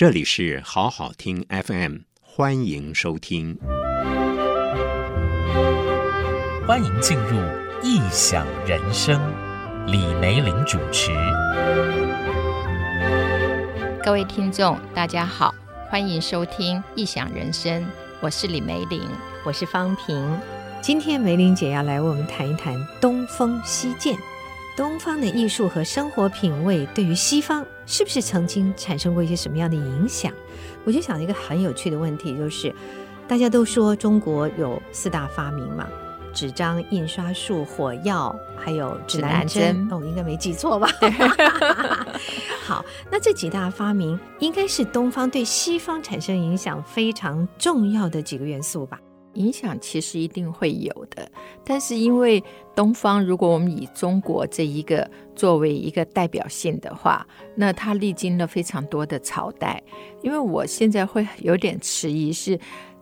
这里是好好听 FM，欢迎收听，欢迎进入异想人生，李梅玲主持。各位听众，大家好，欢迎收听异想人生，我是李梅玲，我是方平。今天梅玲姐要来为我们谈一谈东风西渐。东方的艺术和生活品味对于西方是不是曾经产生过一些什么样的影响？我就想了一个很有趣的问题，就是大家都说中国有四大发明嘛，纸张、印刷术、火药，还有指南针。指南针哦，我应该没记错吧？好，那这几大发明应该是东方对西方产生影响非常重要的几个元素吧？影响其实一定会有的，但是因为东方，如果我们以中国这一个作为一个代表性的话，那它历经了非常多的朝代。因为我现在会有点迟疑是。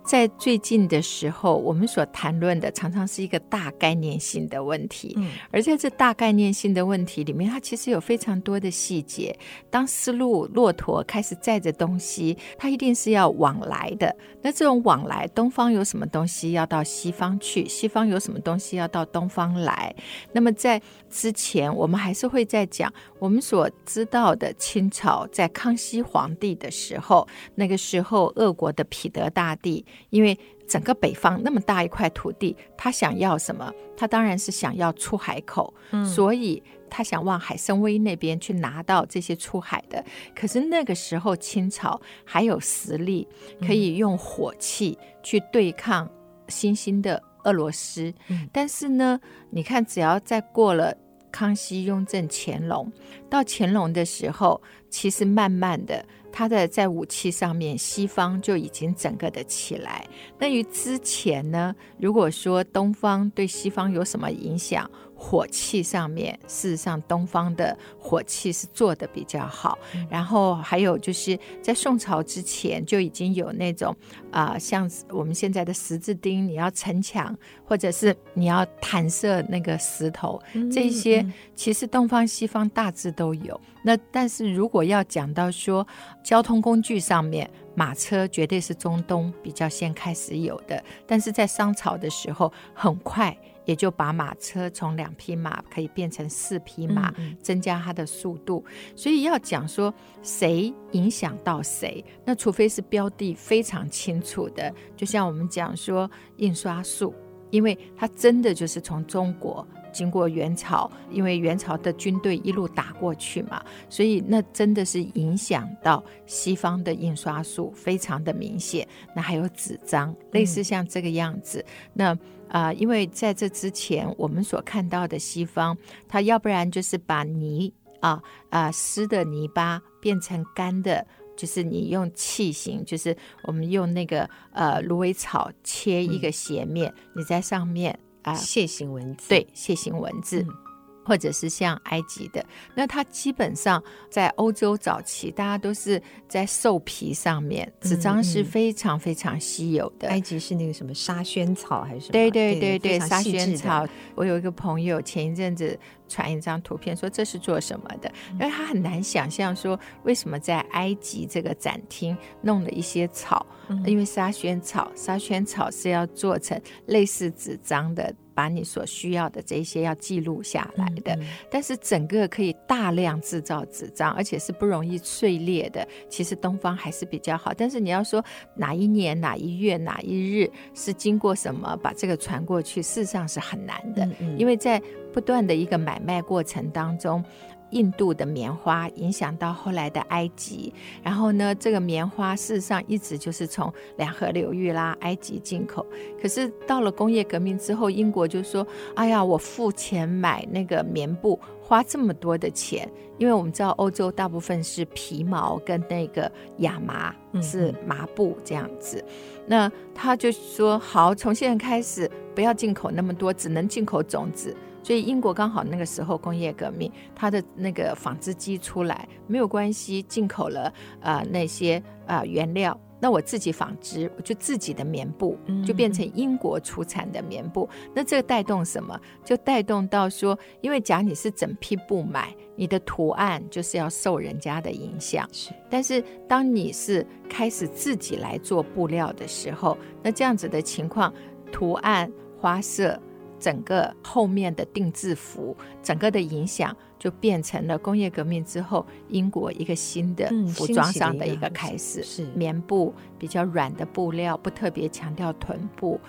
在最近的时候，我们所谈论的常常是一个大概念性的问题，嗯，而在这大概念性的问题里面，它其实有非常多的细节。当丝路骆驼开始载着东西，它一定是要往来的。那这种往来，东方有什么东西要到西方去，西方有什么东西要到东方来？那么在之前，我们还是会在讲我们所知道的清朝在康熙皇帝的时候，那个时候俄国的彼得大帝。因为整个北方那么大一块土地，他想要什么？他当然是想要出海口，嗯，所以他想往海参崴那边去拿到这些出海的。可是那个时候清朝还有实力，可以用火器去对抗新兴的俄罗斯。嗯，但是呢，你看，只要再过了康熙、雍正、乾隆，到乾隆的时候，其实慢慢的。它的在武器上面，西方就已经整个的起来。那于之前呢，如果说东方对西方有什么影响？火器上面，事实上东方的火器是做的比较好。嗯、然后还有就是在宋朝之前就已经有那种啊、呃，像我们现在的十字钉，你要城墙或者是你要弹射那个石头，嗯、这些其实东方西方大致都有。那但是如果要讲到说交通工具上面，马车绝对是中东比较先开始有的，但是在商朝的时候很快。也就把马车从两匹马可以变成四匹马，增加它的速度。所以要讲说谁影响到谁，那除非是标的非常清楚的，就像我们讲说印刷术，因为它真的就是从中国经过元朝，因为元朝的军队一路打过去嘛，所以那真的是影响到西方的印刷术非常的明显。那还有纸张，类似像这个样子，那。啊、呃，因为在这之前，我们所看到的西方，它要不然就是把泥啊啊湿的泥巴变成干的，就是你用器型，就是我们用那个呃芦苇草切一个斜面，嗯、你在上面啊楔形文字，对，楔形文字。嗯或者是像埃及的，那它基本上在欧洲早期，大家都是在兽皮上面，纸张是非常非常稀有的。嗯嗯、埃及是那个什么沙宣草还是什么？对对对对，沙宣草。我有一个朋友前一阵子传一张图片，说这是做什么的？因为他很难想象说为什么在埃及这个展厅弄了一些草，嗯、因为沙宣草，沙宣草是要做成类似纸张的。把你所需要的这些要记录下来的，嗯嗯、但是整个可以大量制造纸张，而且是不容易碎裂的。其实东方还是比较好，但是你要说哪一年哪一月哪一日是经过什么把这个传过去，事实上是很难的，因为在不断的一个买卖过程当中。印度的棉花影响到后来的埃及，然后呢，这个棉花事实上一直就是从两河流域啦、埃及进口。可是到了工业革命之后，英国就说：“哎呀，我付钱买那个棉布，花这么多的钱，因为我们知道欧洲大部分是皮毛跟那个亚麻，是麻布这样子。嗯嗯”那他就说：“好，从现在开始不要进口那么多，只能进口种子。”所以英国刚好那个时候工业革命，它的那个纺织机出来没有关系，进口了呃那些呃原料那我自己纺织，我就自己的棉布就变成英国出产的棉布。嗯、那这个带动什么？就带动到说，因为假如你是整批布买，你的图案就是要受人家的影响。是，但是当你是开始自己来做布料的时候，那这样子的情况，图案、花色。整个后面的定制服，整个的影响就变成了工业革命之后英国一个新的服装上的一个开始。是棉布比较软的布料，不特别强调臀部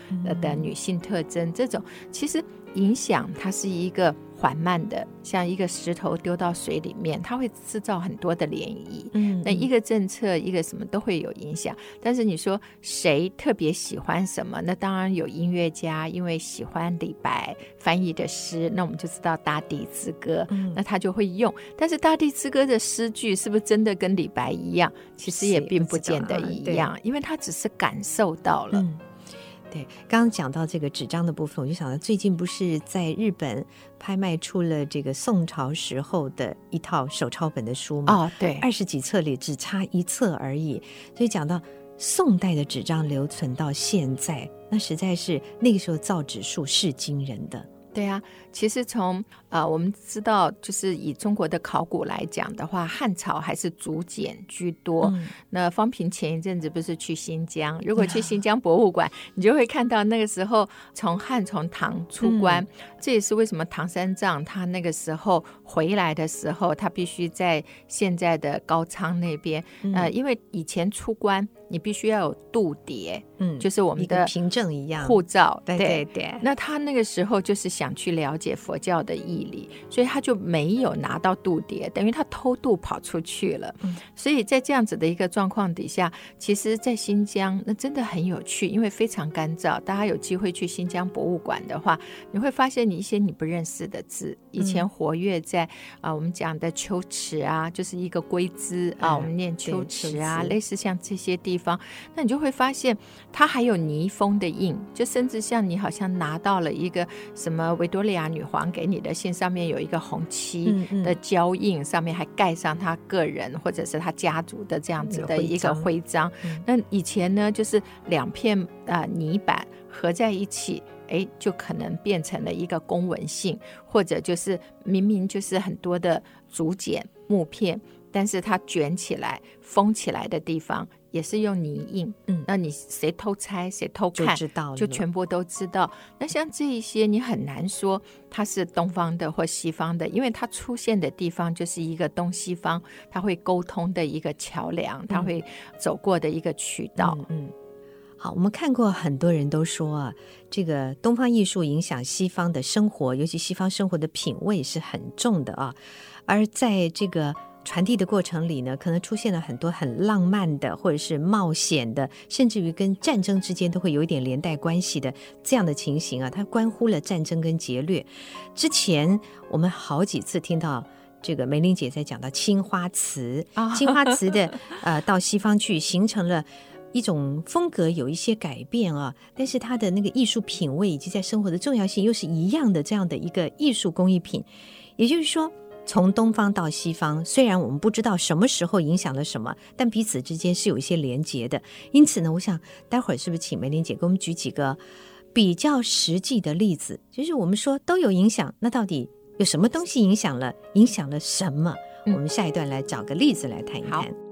的女性特征。这种其实影响它是一个。缓慢的，像一个石头丢到水里面，它会制造很多的涟漪。嗯，那一个政策，一个什么都会有影响。但是你说谁特别喜欢什么？那当然有音乐家，因为喜欢李白翻译的诗，那我们就知道《大地之歌》，嗯，那他就会用。但是《大地之歌》的诗句是不是真的跟李白一样？其实也并不见得一样，因为他只是感受到了。嗯对，刚刚讲到这个纸张的部分，我就想到最近不是在日本拍卖出了这个宋朝时候的一套手抄本的书吗？哦，对，二十几册里只差一册而已。所以讲到宋代的纸张留存到现在，那实在是那个时候造纸术是惊人的。对啊，其实从呃我们知道，就是以中国的考古来讲的话，汉朝还是竹简居多。嗯、那方平前一阵子不是去新疆？如果去新疆博物馆，啊、你就会看到那个时候从汉从唐出关，嗯、这也是为什么唐三藏他那个时候回来的时候，他必须在现在的高昌那边。嗯、呃，因为以前出关你必须要有度牒，嗯，就是我们的凭证一样，护照。对对对。那他那个时候就是。想去了解佛教的义理，所以他就没有拿到度牒，等于他偷渡跑出去了。嗯，所以在这样子的一个状况底下，其实，在新疆那真的很有趣，因为非常干燥。大家有机会去新疆博物馆的话，你会发现你一些你不认识的字，以前活跃在啊、呃，我们讲的秋池啊，就是一个龟兹啊，我们念秋池啊，类似像这些地方，那你就会发现它还有泥封的印，就甚至像你好像拿到了一个什么。维多利亚女皇给你的信上面有一个红漆的胶印，上面还盖上她个人或者是她家族的这样子的一个徽章。那以前呢，就是两片啊泥板合在一起，哎，就可能变成了一个公文信，或者就是明明就是很多的竹简木片，但是它卷起来封起来的地方。也是用泥印，嗯，那你谁偷拆谁偷看，就知道，就全部都知道。那像这一些，你很难说它是东方的或西方的，因为它出现的地方就是一个东西方，它会沟通的一个桥梁，它会走过的一个渠道。嗯，嗯，好，我们看过很多人都说啊，这个东方艺术影响西方的生活，尤其西方生活的品味是很重的啊，而在这个。传递的过程里呢，可能出现了很多很浪漫的，或者是冒险的，甚至于跟战争之间都会有一点连带关系的这样的情形啊，它关乎了战争跟劫掠。之前我们好几次听到这个梅玲姐在讲到青花瓷，青花瓷的呃到西方去形成了一种风格，有一些改变啊，但是它的那个艺术品味以及在生活的重要性又是一样的，这样的一个艺术工艺品，也就是说。从东方到西方，虽然我们不知道什么时候影响了什么，但彼此之间是有一些连结的。因此呢，我想待会儿是不是请梅玲姐给我们举几个比较实际的例子？就是我们说都有影响，那到底有什么东西影响了？影响了什么？我们下一段来找个例子来谈一谈。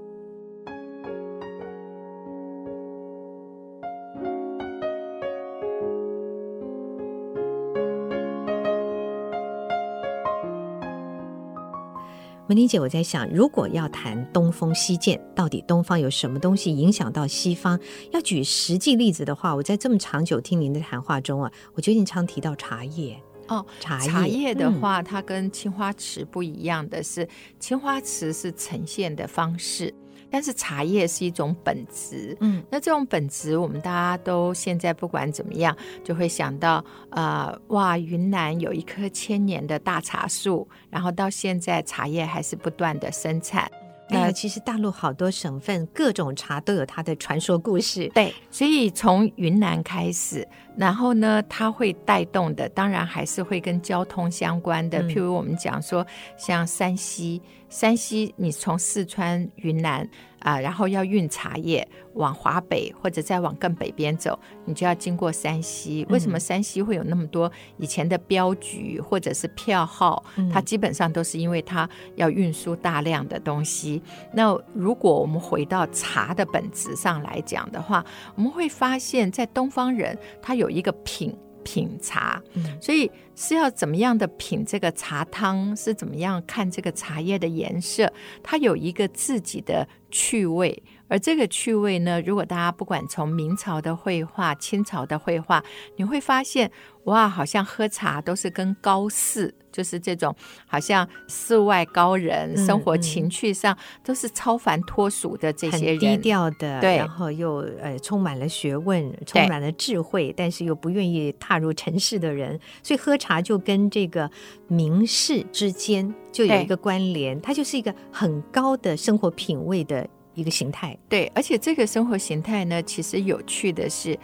梅玲姐，我在想，如果要谈东风西渐，到底东方有什么东西影响到西方？要举实际例子的话，我在这么长久听您的谈话中啊，我觉得您常提到茶叶哦，茶叶，茶叶的话，它跟青花瓷不一样的是，青花瓷是呈现的方式。但是茶叶是一种本质，嗯，那这种本质，我们大家都现在不管怎么样，就会想到，呃，哇，云南有一棵千年的大茶树，然后到现在茶叶还是不断的生产。那、哎、其实大陆好多省份各种茶都有它的传说故事，对，所以从云南开始，然后呢，它会带动的，当然还是会跟交通相关的，嗯、譬如我们讲说，像山西，山西你从四川、云南啊、呃，然后要运茶叶往华北或者再往更北边走，你就要经过山西。为什么山西会有那么多以前的镖局或者是票号？它基本上都是因为它要运输大量的东西。那如果我们回到茶的本质上来讲的话，我们会发现，在东方人他有一个品。品茶，所以是要怎么样的品这个茶汤，是怎么样看这个茶叶的颜色，它有一个自己的趣味。而这个趣味呢，如果大家不管从明朝的绘画、清朝的绘画，你会发现，哇，好像喝茶都是跟高士，就是这种好像世外高人，嗯、生活情趣上都是超凡脱俗的这些人，低调的，对，然后又呃充满了学问，充满了智慧，但是又不愿意踏入尘世的人，所以喝茶就跟这个名士之间就有一个关联，它就是一个很高的生活品味的。一个形态，对，而且这个生活形态呢，其实有趣的是，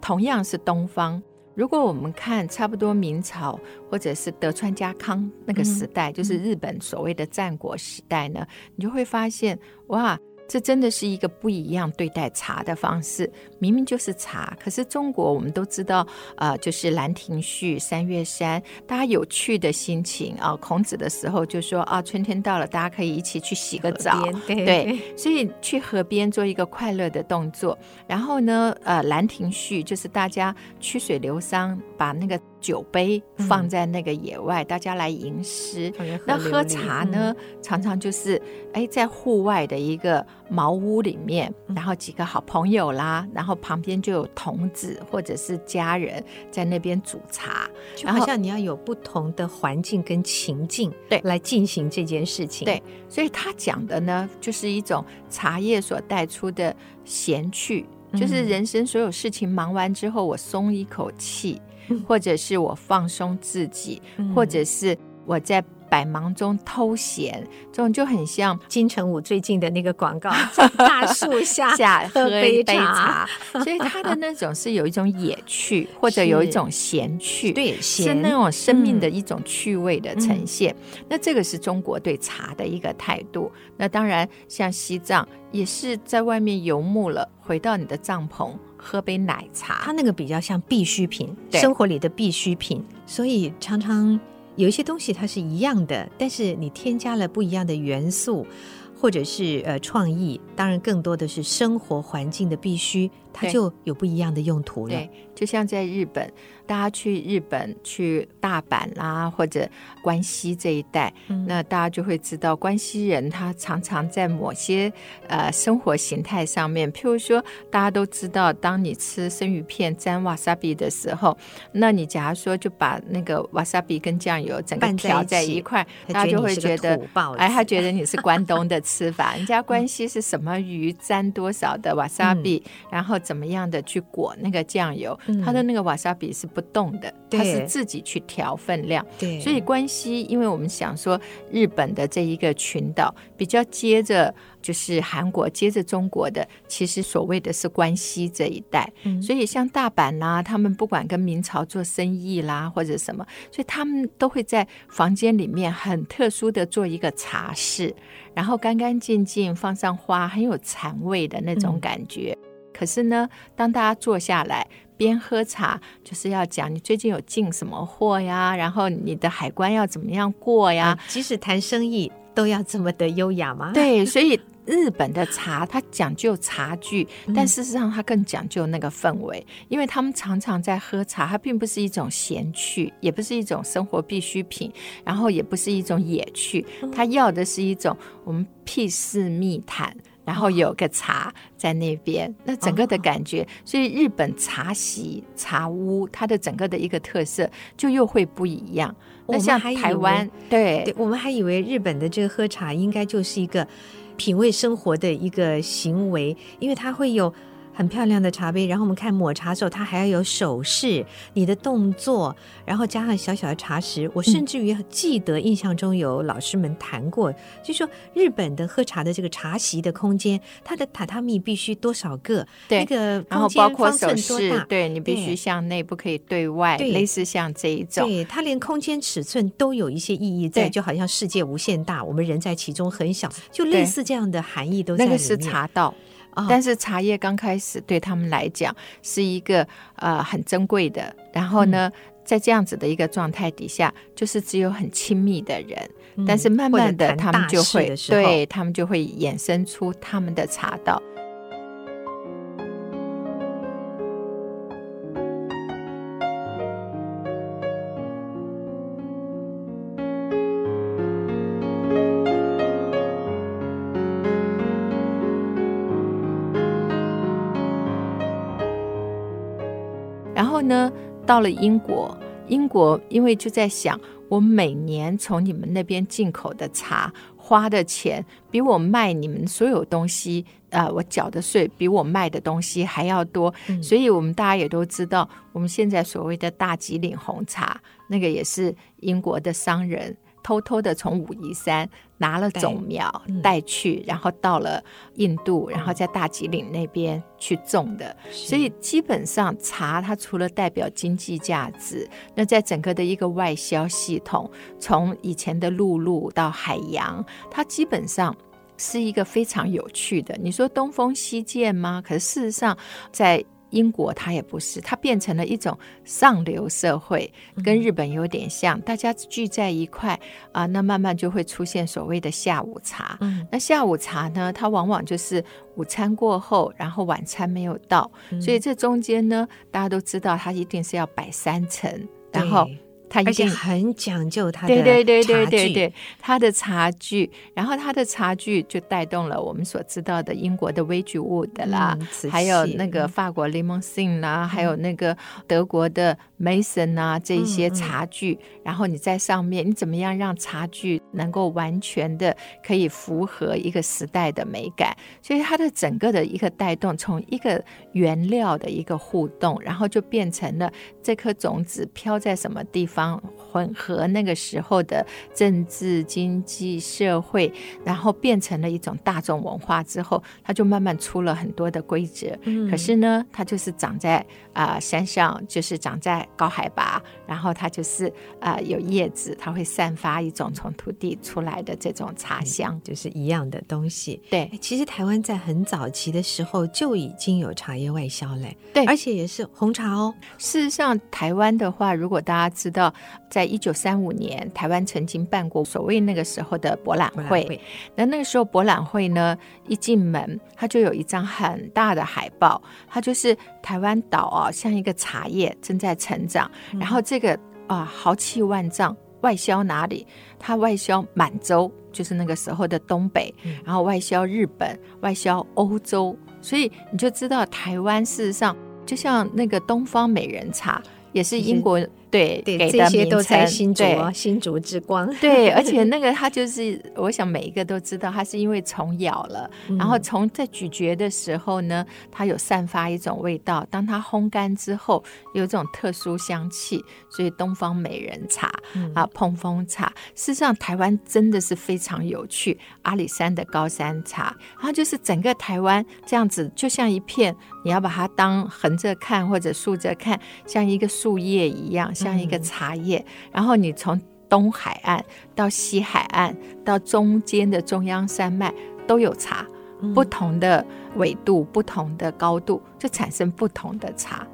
同样是东方。如果我们看差不多明朝或者是德川家康那个时代，嗯、就是日本所谓的战国时代呢，嗯、你就会发现，哇。这真的是一个不一样对待茶的方式。明明就是茶，可是中国我们都知道，呃，就是《兰亭序》《三月山》，大家有趣的心情啊。孔子的时候就说啊，春天到了，大家可以一起去洗个澡，对，对，所以去河边做一个快乐的动作。然后呢，呃，《兰亭序》就是大家曲水流觞，把那个。酒杯放在那个野外，嗯、大家来吟诗。那喝茶呢，嗯、常常就是哎，在户外的一个茅屋里面，嗯、然后几个好朋友啦，然后旁边就有童子或者是家人在那边煮茶。然后好像你要有不同的环境跟情境，对，来进行这件事情。对，所以他讲的呢，就是一种茶叶所带出的闲趣，嗯、就是人生所有事情忙完之后，我松一口气。或者是我放松自己，嗯、或者是我在百忙中偷闲，这种就很像金城武最近的那个广告，在大树下 下喝一杯茶。所以他的那种是有一种野趣，或者有一种闲趣，对，是那种生命的一种趣味的呈现。嗯、那这个是中国对茶的一个态度。那当然，像西藏也是在外面游牧了，回到你的帐篷。喝杯奶茶，它那个比较像必需品，对。生活里的必需品，所以常常有一些东西它是一样的，但是你添加了不一样的元素，或者是呃创意，当然更多的是生活环境的必须，它就有不一样的用途了。对，就像在日本。大家去日本，去大阪啦，或者关西这一带，嗯、那大家就会知道，关西人他常常在某些呃生活形态上面，譬如说，大家都知道，当你吃生鱼片沾瓦萨比的时候，那你假如说就把那个瓦萨比跟酱油整个调在一块，大家就会觉得，哎，他觉得你是关东的吃法。人家 关西是什么鱼沾多少的瓦萨比，嗯、然后怎么样的去裹那个酱油，他、嗯、的那个瓦萨比是。不动的，它是自己去调分量。对，所以关西，因为我们想说日本的这一个群岛比较接着就是韩国，接着中国的，其实所谓的是关西这一带。嗯，所以像大阪啦、啊，他们不管跟明朝做生意啦或者什么，所以他们都会在房间里面很特殊的做一个茶室，然后干干净净放上花，很有禅味的那种感觉。嗯、可是呢，当大家坐下来。边喝茶就是要讲你最近有进什么货呀，然后你的海关要怎么样过呀？即使谈生意都要这么的优雅吗？对，所以日本的茶它讲究茶具，但事实上它更讲究那个氛围，嗯、因为他们常常在喝茶，它并不是一种闲趣，也不是一种生活必需品，然后也不是一种野趣，它要的是一种我们屁事密谈。然后有个茶在那边，那整个的感觉，所以日本茶席、茶屋，它的整个的一个特色就又会不一样。那像台湾，对，对，我们还以为日本的这个喝茶应该就是一个品味生活的一个行为，因为它会有很漂亮的茶杯，然后我们看抹茶的时候，它还要有手势，你的动作，然后加上小小的茶匙。我甚至于记得印象中有老师们谈过，嗯、就说日本的喝茶的这个茶席的空间，它的榻榻米必须多少个？对，那个然后包括手势，对你必须向内，不可以对外，对类似像这一种。对，它连空间尺寸都有一些意义在，就好像世界无限大，我们人在其中很小，就类似这样的含义都在里面。那个是茶道。但是茶叶刚开始对他们来讲是一个呃很珍贵的，然后呢，嗯、在这样子的一个状态底下，就是只有很亲密的人，嗯、但是慢慢的他们就会对他们就会衍生出他们的茶道。到了英国，英国因为就在想，我每年从你们那边进口的茶花的钱，比我卖你们所有东西，啊、呃，我缴的税比我卖的东西还要多，嗯、所以我们大家也都知道，我们现在所谓的大吉岭红茶，那个也是英国的商人。偷偷的从武夷山拿了种苗带去，嗯、然后到了印度，然后在大吉岭那边去种的。所以基本上茶它除了代表经济价值，那在整个的一个外销系统，从以前的陆路到海洋，它基本上是一个非常有趣的。你说东风西渐吗？可是事实上在。英国它也不是，它变成了一种上流社会，跟日本有点像，大家聚在一块啊，那慢慢就会出现所谓的下午茶。嗯，那下午茶呢，它往往就是午餐过后，然后晚餐没有到，所以这中间呢，大家都知道它一定是要摆三层，然后。他而且很讲究他的对对对对对对，他的茶具，然后他的茶具就带动了我们所知道的英国的 Wedgwood 啦，嗯、还有那个法国 Limousin 啦，嗯、还有那个德国的 Mason 啊，这一些茶具。然后你在上面，你怎么样让茶具能够完全的可以符合一个时代的美感？所以它的整个的一个带动，从一个原料的一个互动，然后就变成了这颗种子飘在什么地方。混合那个时候的政治、经济、社会，然后变成了一种大众文化之后，它就慢慢出了很多的规则。嗯、可是呢，它就是长在啊、呃、山上，就是长在高海拔，然后它就是啊、呃、有叶子，它会散发一种从土地出来的这种茶香，嗯、就是一样的东西。对，其实台湾在很早期的时候就已经有茶叶外销嘞。对，而且也是红茶哦。事实上，台湾的话，如果大家知道。在一九三五年，台湾曾经办过所谓那个时候的博览会。会那那个时候博览会呢，一进门，它就有一张很大的海报，它就是台湾岛啊，像一个茶叶正在成长。嗯、然后这个啊，豪气万丈，外销哪里？它外销满洲，就是那个时候的东北，嗯、然后外销日本，外销欧洲。所以你就知道，台湾事实上就像那个东方美人茶，也是英国。对，对，给这些都在新竹，对新竹之光。对，而且 那个它就是，我想每一个都知道，它是因为虫咬了，嗯、然后虫在咀嚼的时候呢，它有散发一种味道。当它烘干之后，有一种特殊香气，所以东方美人茶、嗯、啊，碰风茶。事实上，台湾真的是非常有趣。阿里山的高山茶，然后就是整个台湾这样子，就像一片，你要把它当横着看或者竖着看，像一个树叶一样。像一个茶叶，嗯、然后你从东海岸到西海岸到中间的中央山脉都有茶，嗯、不同的纬度、不同的高度，就产生不同的茶。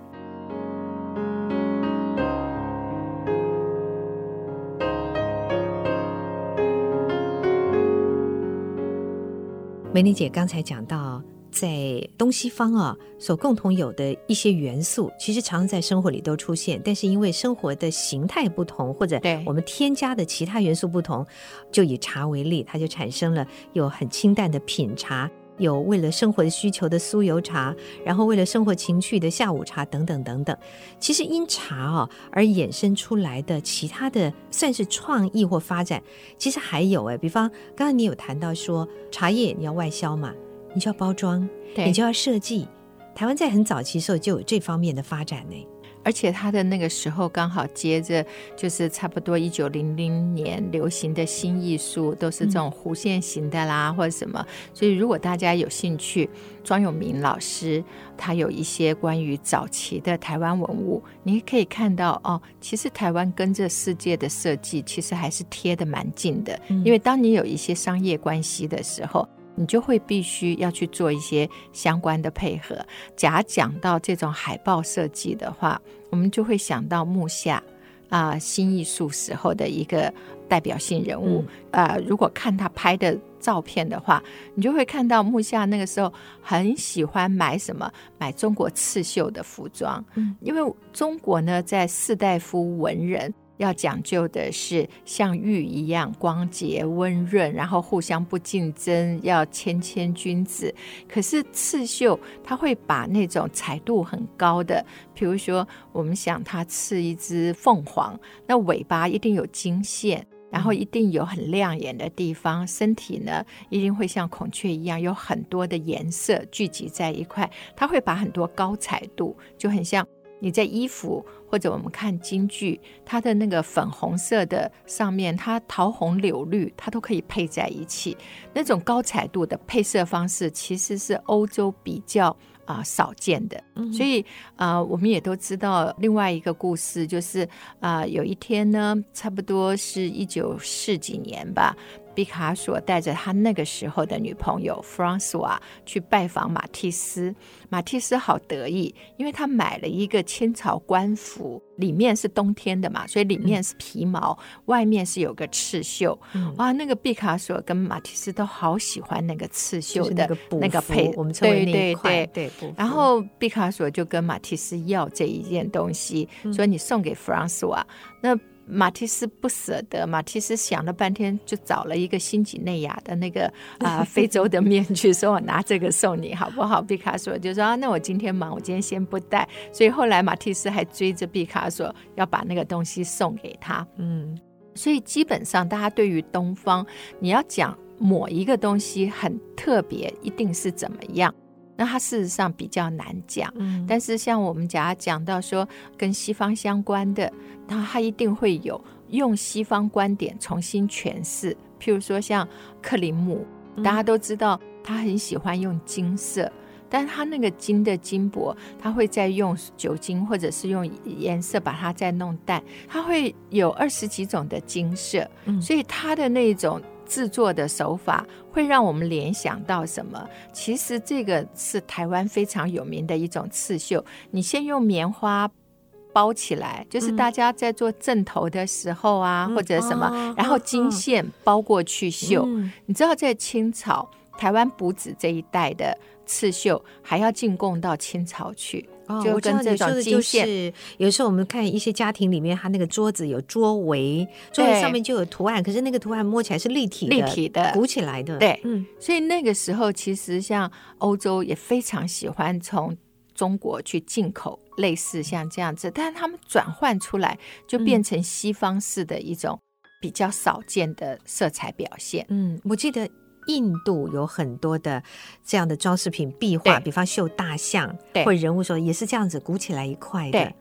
美玲姐刚才讲到。在东西方啊，所共同有的一些元素，其实常常在生活里都出现，但是因为生活的形态不同，或者我们添加的其他元素不同，就以茶为例，它就产生了有很清淡的品茶，有为了生活的需求的酥油茶，然后为了生活情趣的下午茶等等等等。其实因茶啊而衍生出来的其他的算是创意或发展，其实还有哎，比方刚刚你有谈到说茶叶你要外销嘛。你就要包装，对你就要设计，台湾在很早期时候就有这方面的发展呢。而且他的那个时候刚好接着就是差不多一九零零年流行的新艺术，都是这种弧线型的啦，或者什么。所以如果大家有兴趣，庄永明老师他有一些关于早期的台湾文物，你可以看到哦，其实台湾跟这世界的设计其实还是贴的蛮近的。因为当你有一些商业关系的时候。你就会必须要去做一些相关的配合。假讲到这种海报设计的话，我们就会想到木下啊，新艺术时候的一个代表性人物。嗯、呃，如果看他拍的照片的话，你就会看到木下那个时候很喜欢买什么？买中国刺绣的服装。嗯，因为中国呢，在士大夫文人。要讲究的是像玉一样光洁温润，然后互相不竞争，要谦谦君子。可是刺绣，它会把那种彩度很高的，比如说我们想它刺一只凤凰，那尾巴一定有金线，然后一定有很亮眼的地方，身体呢一定会像孔雀一样有很多的颜色聚集在一块，它会把很多高彩度，就很像你在衣服。或者我们看京剧，它的那个粉红色的上面，它桃红柳绿，它都可以配在一起。那种高彩度的配色方式，其实是欧洲比较啊、呃、少见的。所以啊、呃，我们也都知道另外一个故事，就是啊、呃，有一天呢，差不多是一九四几年吧。毕卡索带着他那个时候的女朋友弗朗索瓦去拜访马蒂斯，马蒂斯好得意，因为他买了一个清朝官服，里面是冬天的嘛，所以里面是皮毛，嗯、外面是有个刺绣。嗯、哇，那个毕卡索跟马蒂斯都好喜欢那个刺绣的那个配，我们称为那一块。对对对。然后毕卡索就跟马蒂斯要这一件东西，嗯、说你送给弗朗索瓦。那马蒂斯不舍得，马蒂斯想了半天，就找了一个新几内亚的那个啊、呃、非洲的面具，说我拿这个送你好不好？毕卡索就说啊，那我今天忙，我今天先不带。所以后来马蒂斯还追着毕卡索要把那个东西送给他。嗯，所以基本上大家对于东方，你要讲某一个东西很特别，一定是怎么样？那它事实上比较难讲，嗯、但是像我们假讲到说跟西方相关的，那它一定会有用西方观点重新诠释。譬如说像克林姆，大家都知道他很喜欢用金色，嗯、但是他那个金的金箔，他会再用酒精或者是用颜色把它再弄淡，它会有二十几种的金色，嗯、所以它的那种。制作的手法会让我们联想到什么？其实这个是台湾非常有名的一种刺绣。你先用棉花包起来，就是大家在做正头的时候啊，嗯、或者什么，嗯、然后金线包过去绣。嗯、你知道，在清朝台湾补子这一带的刺绣，还要进贡到清朝去。哦，就跟这种金线，有时候我们看一些家庭里面，它那个桌子有桌围，桌子上面就有图案，可是那个图案摸起来是立体的、立体的、鼓起来的。对，嗯，所以那个时候其实像欧洲也非常喜欢从中国去进口类似像这样子，但是他们转换出来就变成西方式的一种比较少见的色彩表现。嗯，我记得。印度有很多的这样的装饰品壁画，比方绣大象对或人物时候也是这样子鼓起来一块的。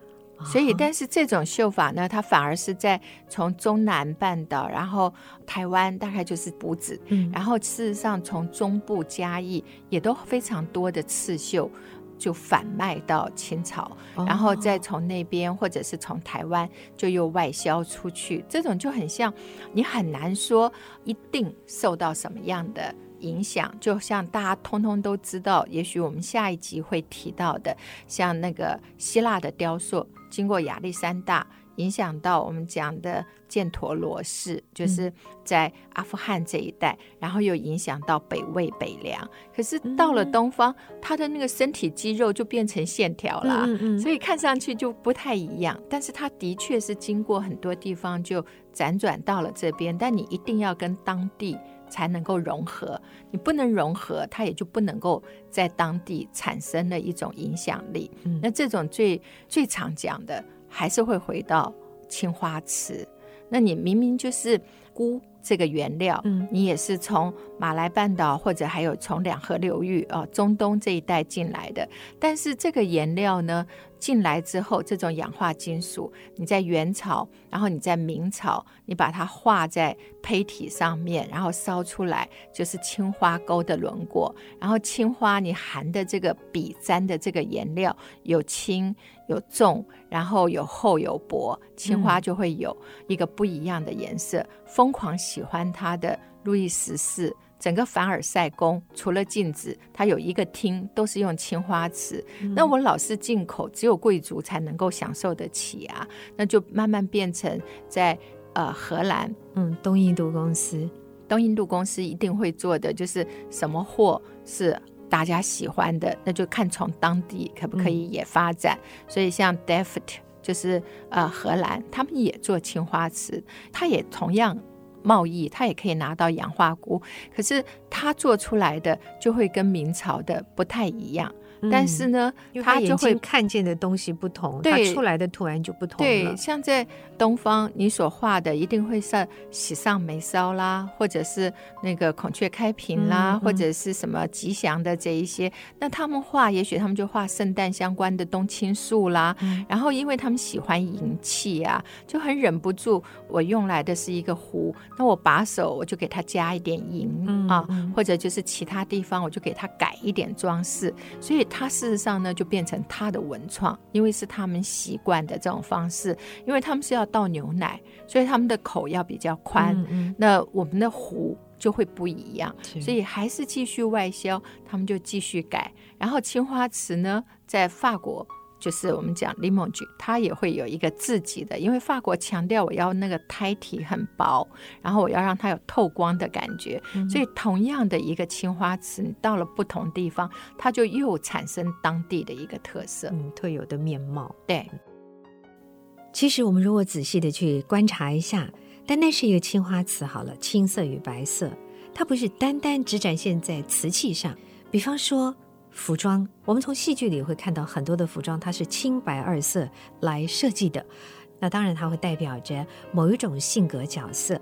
所以但是这种绣法呢，它反而是在从中南半岛，然后台湾大概就是补子，嗯，然后事实上从中部嘉义也都非常多的刺绣。就反卖到清朝，然后再从那边或者是从台湾就又外销出去，这种就很像，你很难说一定受到什么样的影响。就像大家通通都知道，也许我们下一集会提到的，像那个希腊的雕塑，经过亚历山大。影响到我们讲的犍陀罗氏，就是在阿富汗这一带，嗯、然后又影响到北魏、北凉。可是到了东方，嗯、他的那个身体肌肉就变成线条了，所以看上去就不太一样。但是他的确是经过很多地方就辗转到了这边，但你一定要跟当地才能够融合，你不能融合，它也就不能够在当地产生了一种影响力。嗯、那这种最最常讲的。还是会回到青花瓷，那你明明就是菇。这个原料，嗯，你也是从马来半岛或者还有从两河流域啊，中东这一带进来的。但是这个颜料呢，进来之后，这种氧化金属，你在元朝，然后你在明朝，你把它画在胚体上面，然后烧出来就是青花钩的轮廓。然后青花你含的这个笔沾的这个颜料有轻有重，然后有厚有薄，青花就会有一个不一样的颜色。疯狂喜欢它的路易十四，整个凡尔赛宫除了镜子，它有一个厅都是用青花瓷。嗯、那我老是进口，只有贵族才能够享受得起啊。那就慢慢变成在呃荷兰，嗯，东印度公司，东印度公司一定会做的，就是什么货是。大家喜欢的，那就看从当地可不可以也发展。嗯、所以像 Delft 就是呃荷兰，他们也做青花瓷，它也同样贸易，他也可以拿到氧化钴，可是他做出来的就会跟明朝的不太一样。但是呢，他就会看见的东西不同，对，他出来的图案就不同。对，像在东方，你所画的一定会是喜上眉梢啦，或者是那个孔雀开屏啦，或者是什么吉祥的这一些。那他们画，也许他们就画圣诞相关的冬青树啦。嗯、然后，因为他们喜欢银器啊，就很忍不住。我用来的是一个壶，那我把手我就给它加一点银、嗯、啊，或者就是其他地方我就给它改一点装饰，所以。它事实上呢，就变成它的文创，因为是他们习惯的这种方式，因为他们是要倒牛奶，所以他们的口要比较宽。嗯嗯，那我们的壶就会不一样，所以还是继续外销，他们就继续改。然后青花瓷呢，在法国。就是我们讲 Limoges，它也会有一个自己的，因为法国强调我要那个胎体很薄，然后我要让它有透光的感觉，嗯、所以同样的一个青花瓷，你到了不同地方，它就又产生当地的一个特色，嗯，特有的面貌。对，其实我们如果仔细的去观察一下，单单是一个青花瓷好了，青色与白色，它不是单单只展现在瓷器上，比方说。服装，我们从戏剧里会看到很多的服装，它是青白二色来设计的。那当然，它会代表着某一种性格角色。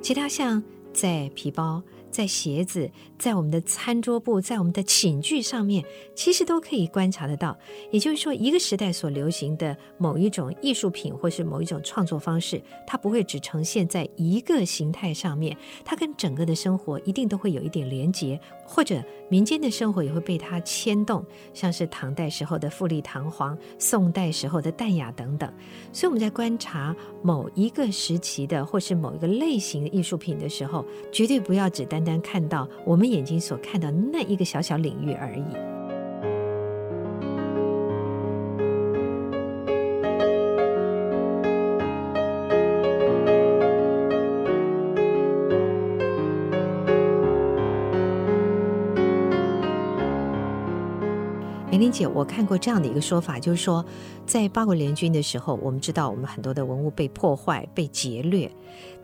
其他像在皮包。在鞋子，在我们的餐桌布，在我们的寝具上面，其实都可以观察得到。也就是说，一个时代所流行的某一种艺术品，或是某一种创作方式，它不会只呈现在一个形态上面，它跟整个的生活一定都会有一点连结，或者民间的生活也会被它牵动，像是唐代时候的富丽堂皇，宋代时候的淡雅等等。所以我们在观察某一个时期的，或是某一个类型的艺术品的时候，绝对不要只单。单看到我们眼睛所看到那一个小小领域而已。梅玲姐，我看过这样的一个说法，就是说，在八国联军的时候，我们知道我们很多的文物被破坏、被劫掠，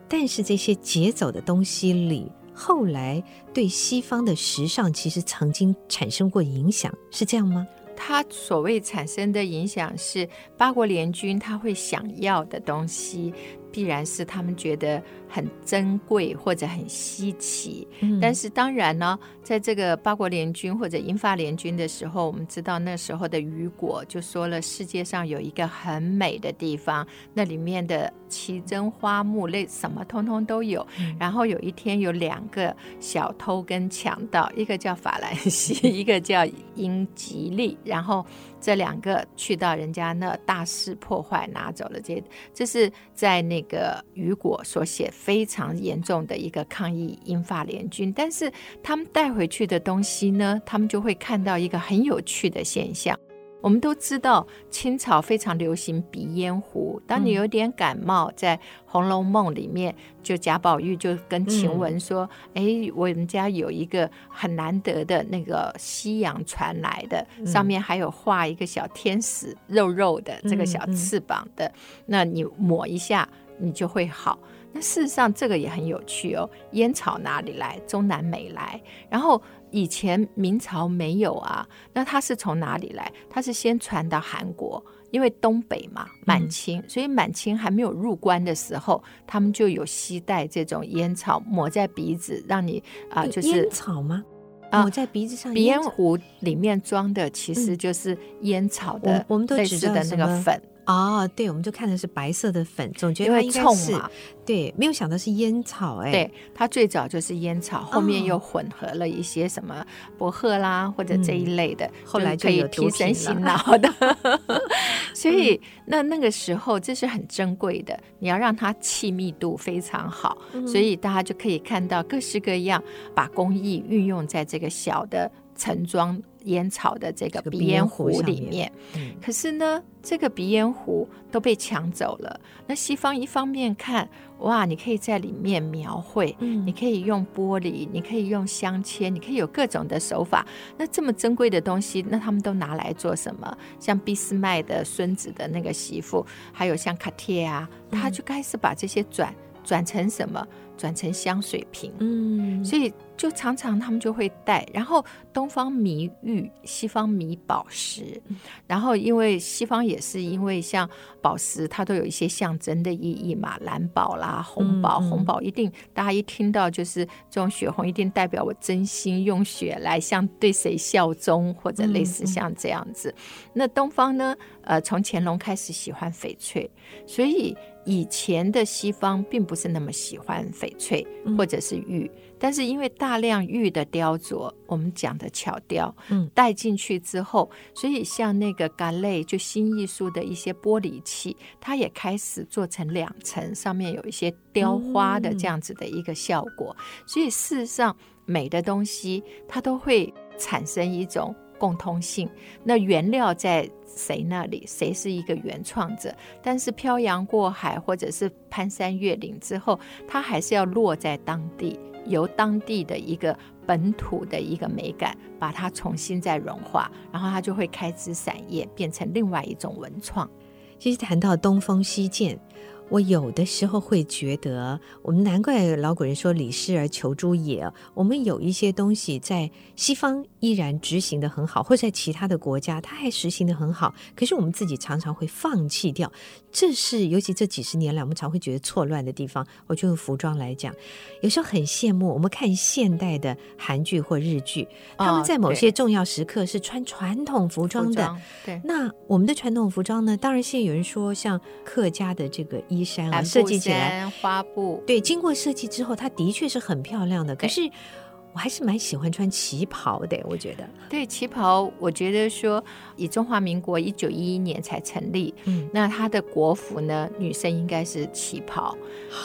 但是这些劫走的东西里。后来对西方的时尚其实曾经产生过影响，是这样吗？他所谓产生的影响是八国联军他会想要的东西。必然是他们觉得很珍贵或者很稀奇，嗯、但是当然呢，在这个八国联军或者英法联军的时候，我们知道那时候的雨果就说了，世界上有一个很美的地方，那里面的奇珍花木类什么通通都有。嗯、然后有一天有两个小偷跟强盗，一个叫法兰西，一个叫英吉利，然后。这两个去到人家那大肆破坏，拿走了这，这是在那个雨果所写非常严重的一个抗议英法联军，但是他们带回去的东西呢，他们就会看到一个很有趣的现象。我们都知道清朝非常流行鼻烟壶。当你有点感冒，在《红楼梦》里面，就贾宝玉就跟晴雯说：“嗯、哎，我们家有一个很难得的那个西洋传来的，上面还有画一个小天使，肉肉的这个小翅膀的，那你抹一下，你就会好。”那事实上这个也很有趣哦。烟草哪里来？中南美来，然后。以前明朝没有啊，那它是从哪里来？它是先传到韩国，因为东北嘛，满清，嗯、所以满清还没有入关的时候，他们就有吸带这种烟草抹在鼻子，让你啊，就是烟草吗？抹在鼻子上，鼻烟壶里面装的其实就是烟草的，嗯、我们都知道的那个粉。哦，对，我们就看的是白色的粉，总觉得它应该是嘛。对，没有想到是烟草哎。对，它最早就是烟草，后面又混合了一些什么薄荷啦、哦、或者这一类的，嗯、后来就可以提神醒脑的。所以那那个时候这是很珍贵的，你要让它气密度非常好，嗯、所以大家就可以看到各式各样把工艺运用在这个小的盛装烟草的这个鼻烟壶里面，嗯、可是呢，这个鼻烟壶都被抢走了。那西方一方面看，哇，你可以在里面描绘，嗯、你可以用玻璃，你可以用镶嵌，你可以有各种的手法。那这么珍贵的东西，那他们都拿来做什么？像俾斯麦的孙子的那个媳妇，还有像卡帖啊，他就开始把这些转转成什么？转成香水瓶，嗯，所以就常常他们就会带。然后东方迷玉，西方迷宝石。然后因为西方也是因为像宝石，它都有一些象征的意义嘛，蓝宝啦、红宝，嗯、红宝一定大家一听到就是这种血红，一定代表我真心用血来向对谁效忠，或者类似像这样子。嗯、那东方呢？呃，从乾隆开始喜欢翡翠，所以。以前的西方并不是那么喜欢翡翠或者是玉，嗯、但是因为大量玉的雕琢，我们讲的巧雕，嗯，带进去之后，所以像那个嘎类就新艺术的一些玻璃器，它也开始做成两层，上面有一些雕花的这样子的一个效果。嗯、所以事实上，美的东西它都会产生一种共通性。那原料在。谁那里谁是一个原创者？但是漂洋过海或者是攀山越岭之后，它还是要落在当地，由当地的一个本土的一个美感，把它重新再融化，然后它就会开枝散叶，变成另外一种文创。其实谈到东风西渐。我有的时候会觉得，我们难怪老古人说“礼失而求诸也”。我们有一些东西在西方依然执行的很好，或者在其他的国家它还实行的很好，可是我们自己常常会放弃掉。这是尤其这几十年来，我们常会觉得错乱的地方。我就用服装来讲，有时候很羡慕我们看现代的韩剧或日剧，他们在某些重要时刻是穿传统服装的。哦、对，那我们的传统服装呢？当然，现在有人说像客家的这个。衣衫啊，设计起来花布，对，经过设计之后，它的确是很漂亮的。可是我还是蛮喜欢穿旗袍的，我觉得。对，旗袍，我觉得说以中华民国一九一一年才成立，嗯，那它的国服呢，女生应该是旗袍，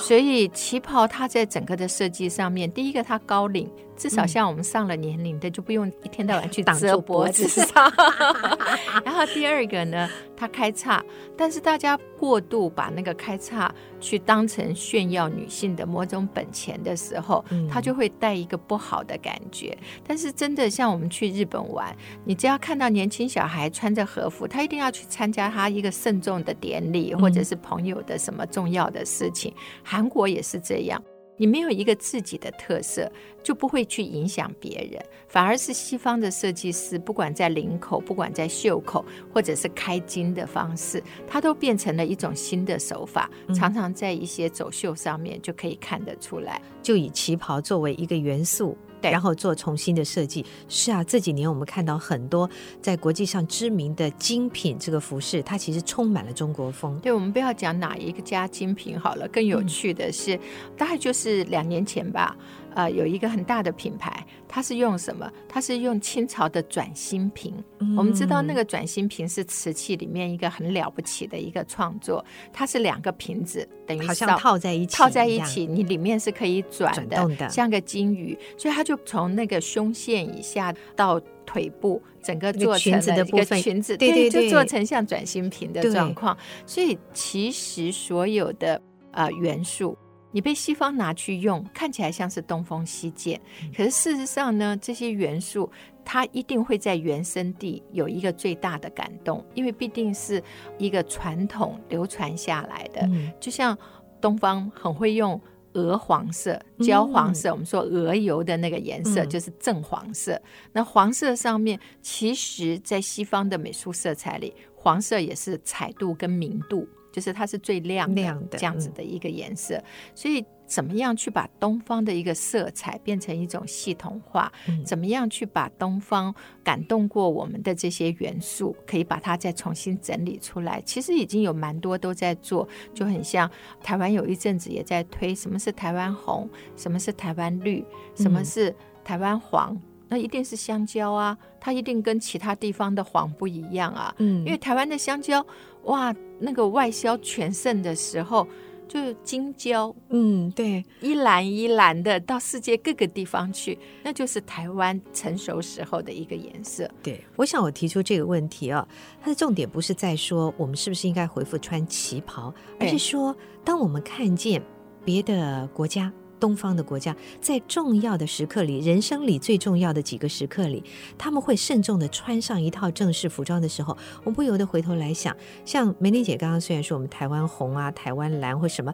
所以旗袍它在整个的设计上面，第一个它高领。至少像我们上了年龄的，就不用一天到晚去遮脖子上。然后第二个呢，它开叉，但是大家过度把那个开叉去当成炫耀女性的某种本钱的时候，它就会带一个不好的感觉。但是真的像我们去日本玩，你只要看到年轻小孩穿着和服，他一定要去参加他一个慎重的典礼，或者是朋友的什么重要的事情。韩国也是这样。你没有一个自己的特色，就不会去影响别人，反而是西方的设计师，不管在领口，不管在袖口，或者是开襟的方式，它都变成了一种新的手法，常常在一些走秀上面就可以看得出来。就以旗袍作为一个元素。对，然后做重新的设计。是啊，这几年我们看到很多在国际上知名的精品这个服饰，它其实充满了中国风。对，我们不要讲哪一个家精品好了，更有趣的是，嗯、大概就是两年前吧。呃，有一个很大的品牌，它是用什么？它是用清朝的转心瓶。嗯、我们知道那个转心瓶是瓷器里面一个很了不起的一个创作，它是两个瓶子，等于好像套在一起，套在一起，你里面是可以转的，转的，像个金鱼。所以它就从那个胸线以下到腿部，整个做成了一个裙子，对对对，就做成像转心瓶的状况。所以其实所有的呃元素。你被西方拿去用，看起来像是东风西渐，可是事实上呢，这些元素它一定会在原生地有一个最大的感动，因为必定是一个传统流传下来的。就像东方很会用鹅黄色、焦黄色，嗯、我们说鹅油的那个颜色就是正黄色。嗯、那黄色上面，其实在西方的美术色彩里，黄色也是彩度跟明度，就是它是最亮亮的这样子的一个颜色，嗯、所以。怎么样去把东方的一个色彩变成一种系统化？嗯、怎么样去把东方感动过我们的这些元素，可以把它再重新整理出来？其实已经有蛮多都在做，就很像台湾有一阵子也在推什么是台湾红，什么是台湾绿，什么是台湾黄？嗯、那一定是香蕉啊，它一定跟其他地方的黄不一样啊。嗯，因为台湾的香蕉，哇，那个外销全盛的时候。就金蕉，嗯，对，一篮一篮的到世界各个地方去，那就是台湾成熟时候的一个颜色。对，我想我提出这个问题啊，它的重点不是在说我们是不是应该回复穿旗袍，而是说当我们看见别的国家。东方的国家在重要的时刻里，人生里最重要的几个时刻里，他们会慎重地穿上一套正式服装的时候，我不由得回头来想，像梅玲姐刚刚虽然说我们台湾红啊、台湾蓝或什么，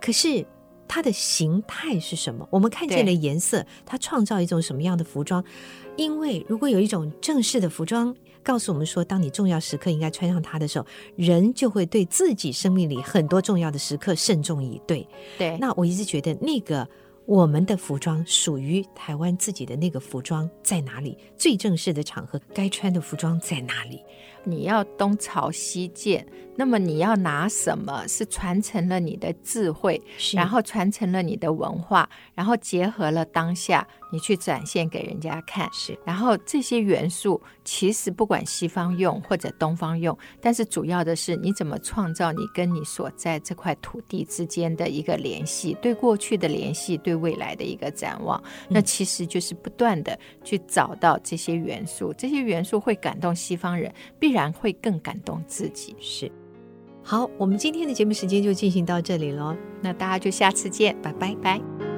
可是它的形态是什么？我们看见的颜色，它创造一种什么样的服装？因为如果有一种正式的服装，告诉我们说，当你重要时刻应该穿上它的时候，人就会对自己生命里很多重要的时刻慎重以对。对，那我一直觉得那个我们的服装属于台湾自己的那个服装在哪里？最正式的场合该穿的服装在哪里？你要东朝西建，那么你要拿什么？是传承了你的智慧，然后传承了你的文化，然后结合了当下。你去展现给人家看，是。然后这些元素其实不管西方用或者东方用，但是主要的是你怎么创造你跟你所在这块土地之间的一个联系，对过去的联系，对未来的一个展望。那其实就是不断的去找到这些元素，这些元素会感动西方人，必然会更感动自己。是。好，我们今天的节目时间就进行到这里喽，那大家就下次见，拜拜，拜。